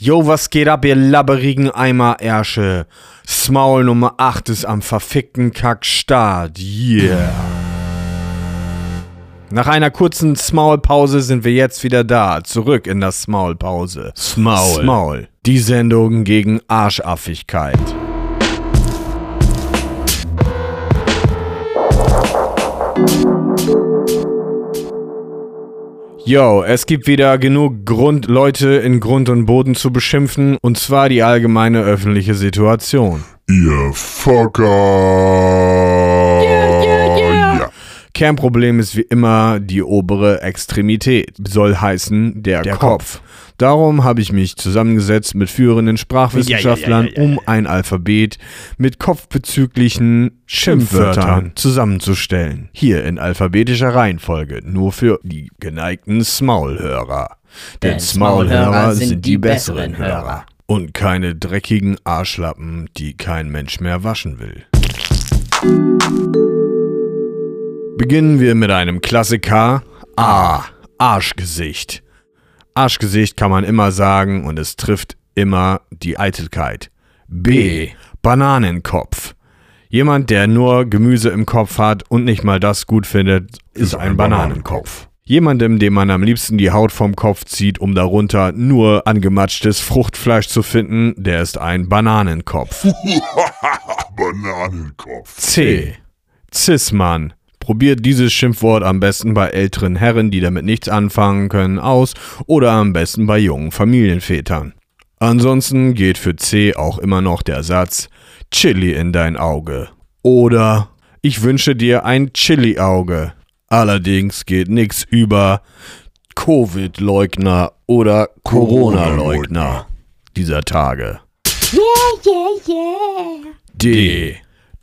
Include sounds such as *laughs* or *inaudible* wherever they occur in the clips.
Yo, was geht ab, ihr labberigen Eimer-Ärsche? Smaul Nummer 8 ist am verfickten Kackstart. Yeah. Nach einer kurzen Smaulpause sind wir jetzt wieder da. Zurück in der Smaulpause. Smaul. Smaul. Die Sendung gegen Arschaffigkeit. Yo, es gibt wieder genug Grund, Leute in Grund und Boden zu beschimpfen, und zwar die allgemeine öffentliche Situation. Ihr Fucker. Ja. Kernproblem ist wie immer die obere Extremität, soll heißen der, Kopf. Darum habe ich mich zusammengesetzt mit führenden Sprachwissenschaftlern, Ja, ja, ja, um ein Alphabet mit kopfbezüglichen Schimpfwörtern zusammenzustellen. Hier in alphabetischer Reihenfolge, nur für die geneigten Smaulhörer. Denn Denn Smaulhörer sind die besseren besseren Hörer. Hörer. Und keine dreckigen Arschlappen, die kein Mensch mehr waschen will. Beginnen wir mit einem Klassiker. A. Arschgesicht. Arschgesicht kann man immer sagen und es trifft immer die Eitelkeit. B. Bananenkopf. Jemand, der nur Gemüse im Kopf hat und nicht mal das gut findet, ist ein Bananenkopf. Jemandem, dem man am liebsten die Haut vom Kopf zieht, um darunter nur angematschtes Fruchtfleisch zu finden, der ist ein Bananenkopf. *laughs* Bananenkopf. C. Cis-Mann. Probiert dieses Schimpfwort am besten bei älteren Herren, die damit nichts anfangen können, aus oder am besten bei jungen Familienvätern. Ansonsten geht für C auch immer noch der Satz Chili in dein Auge. Oder ich wünsche dir ein Chili-Auge. Allerdings geht nix über Covid-Leugner oder Corona-Leugner dieser Tage. D.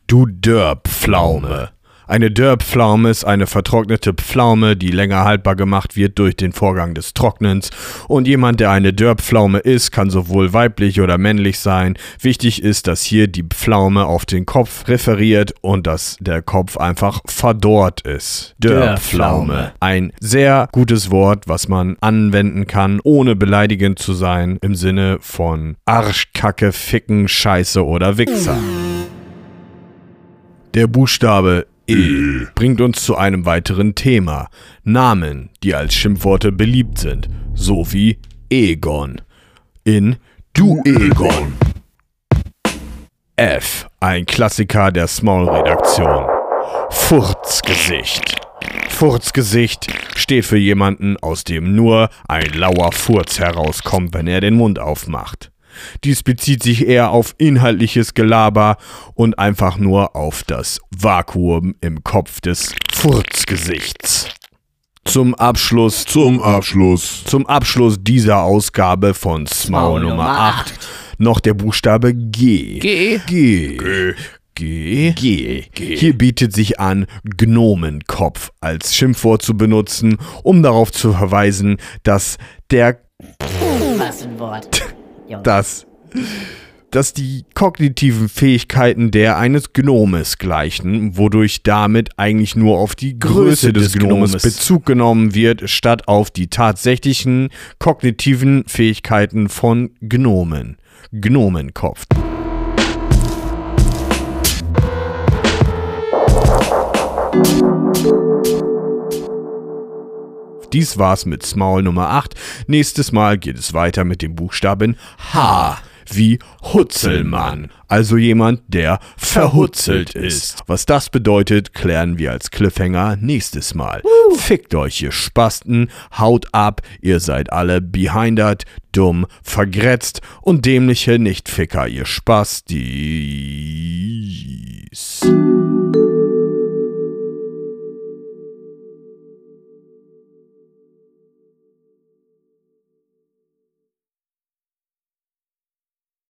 Du Dörrpflaume. Eine Dörrpflaume ist eine vertrocknete Pflaume, die länger haltbar gemacht wird durch den Vorgang des Trocknens. Und jemand, der eine Dörrpflaume ist, kann sowohl weiblich oder männlich sein. Wichtig ist, dass hier die Pflaume auf den Kopf referiert und dass der Kopf einfach verdorrt ist. Dörrpflaume. Ein sehr gutes Wort, was man anwenden kann, ohne beleidigend zu sein, im Sinne von Arsch, Kacke, Ficken, Scheiße oder Wichser. Der Buchstabe E bringt uns zu einem weiteren Thema. Namen, die als Schimpfworte beliebt sind, so wie Egon. In Du Egon. F, ein Klassiker der Small-Redaktion. Furzgesicht. Furzgesicht steht für jemanden, aus dem nur ein lauer Furz herauskommt, wenn er den Mund aufmacht. Dies bezieht sich eher auf inhaltliches Gelaber und einfach nur auf das Vakuum im Kopf des Furzgesichts. Zum Abschluss Zum Abschluss. zum Abschluss dieser Ausgabe von Smaul Nummer Nummer 8 noch der Buchstabe G. G. G. G. G. Hier bietet sich an, Gnomenkopf als Schimpfwort zu benutzen, um darauf zu verweisen, dass der Was ein Wort. *laughs* Junge. dass, dass die kognitiven Fähigkeiten der eines Gnomes gleichen, wodurch damit eigentlich nur auf die Größe des Gnomes Bezug genommen wird, statt auf die tatsächlichen kognitiven Fähigkeiten von Gnomen. Gnomenkopf. Dies war's mit Smaul Nummer 8. Nächstes Mal geht es weiter mit dem Buchstaben H wie Hutzelmann, also jemand, der verhutzelt ist. Was das bedeutet, klären wir als Cliffhanger nächstes Mal. Fickt euch, ihr Spasten, haut ab, ihr seid alle behindert, dumm, vergrätzt und dämliche Nichtficker, ihr Spastis.